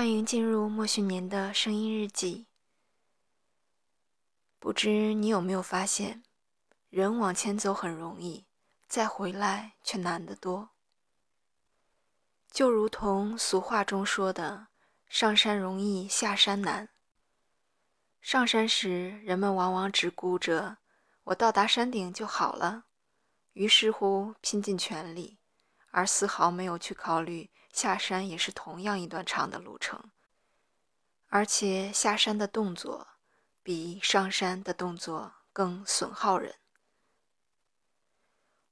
欢迎进入莫旭年的声音日记。不知你有没有发现，人往前走很容易，再回来却难得多。就如同俗话中说的：“上山容易下山难。”上山时，人们往往只顾着“我到达山顶就好了”，于是乎拼尽全力，而丝毫没有去考虑。下山也是同样一段长的路程，而且下山的动作比上山的动作更损耗人。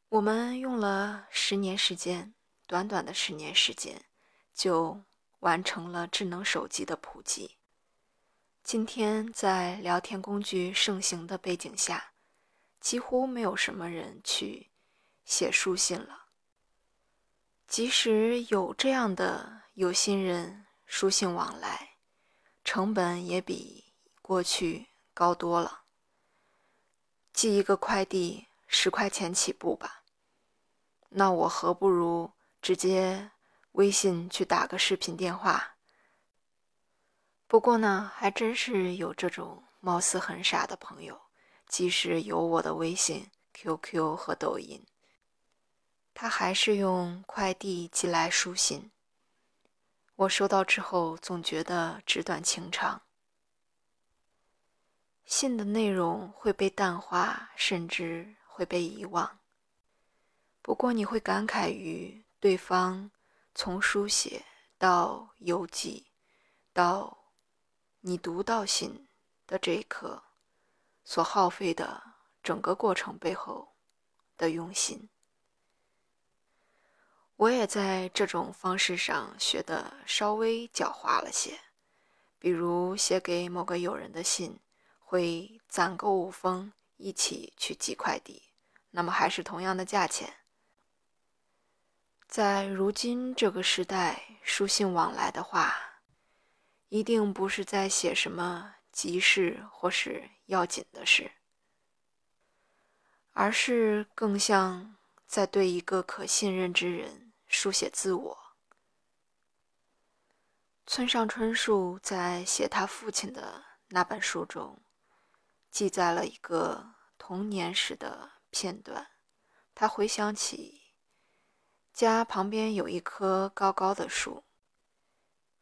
我们用了十年时间，短短的十年时间，就完成了智能手机的普及。今天在聊天工具盛行的背景下，几乎没有什么人去写书信了。即使有这样的有心人书信往来，成本也比过去高多了。寄一个快递十块钱起步吧，那我何不如直接微信去打个视频电话？不过呢，还真是有这种貌似很傻的朋友，即使有我的微信、QQ 和抖音。他还是用快递寄来书信，我收到之后总觉得纸短情长，信的内容会被淡化，甚至会被遗忘。不过你会感慨于对方从书写到邮寄，到你读到信的这一刻所耗费的整个过程背后的用心。我也在这种方式上学的稍微狡猾了些，比如写给某个友人的信，会攒够五封一起去寄快递，那么还是同样的价钱。在如今这个时代，书信往来的话，一定不是在写什么急事或是要紧的事，而是更像在对一个可信任之人。书写自我。村上春树在写他父亲的那本书中，记载了一个童年时的片段。他回想起家旁边有一棵高高的树，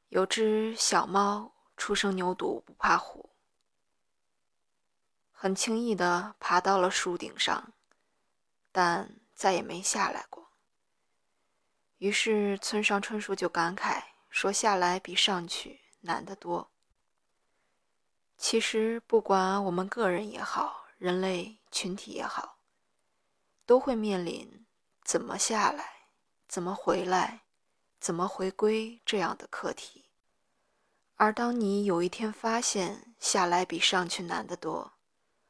有只小猫初生牛犊不怕虎，很轻易地爬到了树顶上，但再也没下来过。于是村上春树就感慨说：“下来比上去难得多。”其实，不管我们个人也好，人类群体也好，都会面临怎么下来、怎么回来、怎么回归这样的课题。而当你有一天发现下来比上去难得多，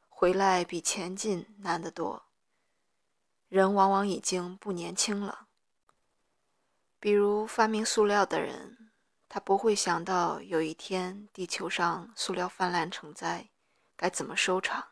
回来比前进难得多，人往往已经不年轻了。比如发明塑料的人，他不会想到有一天地球上塑料泛滥成灾，该怎么收场。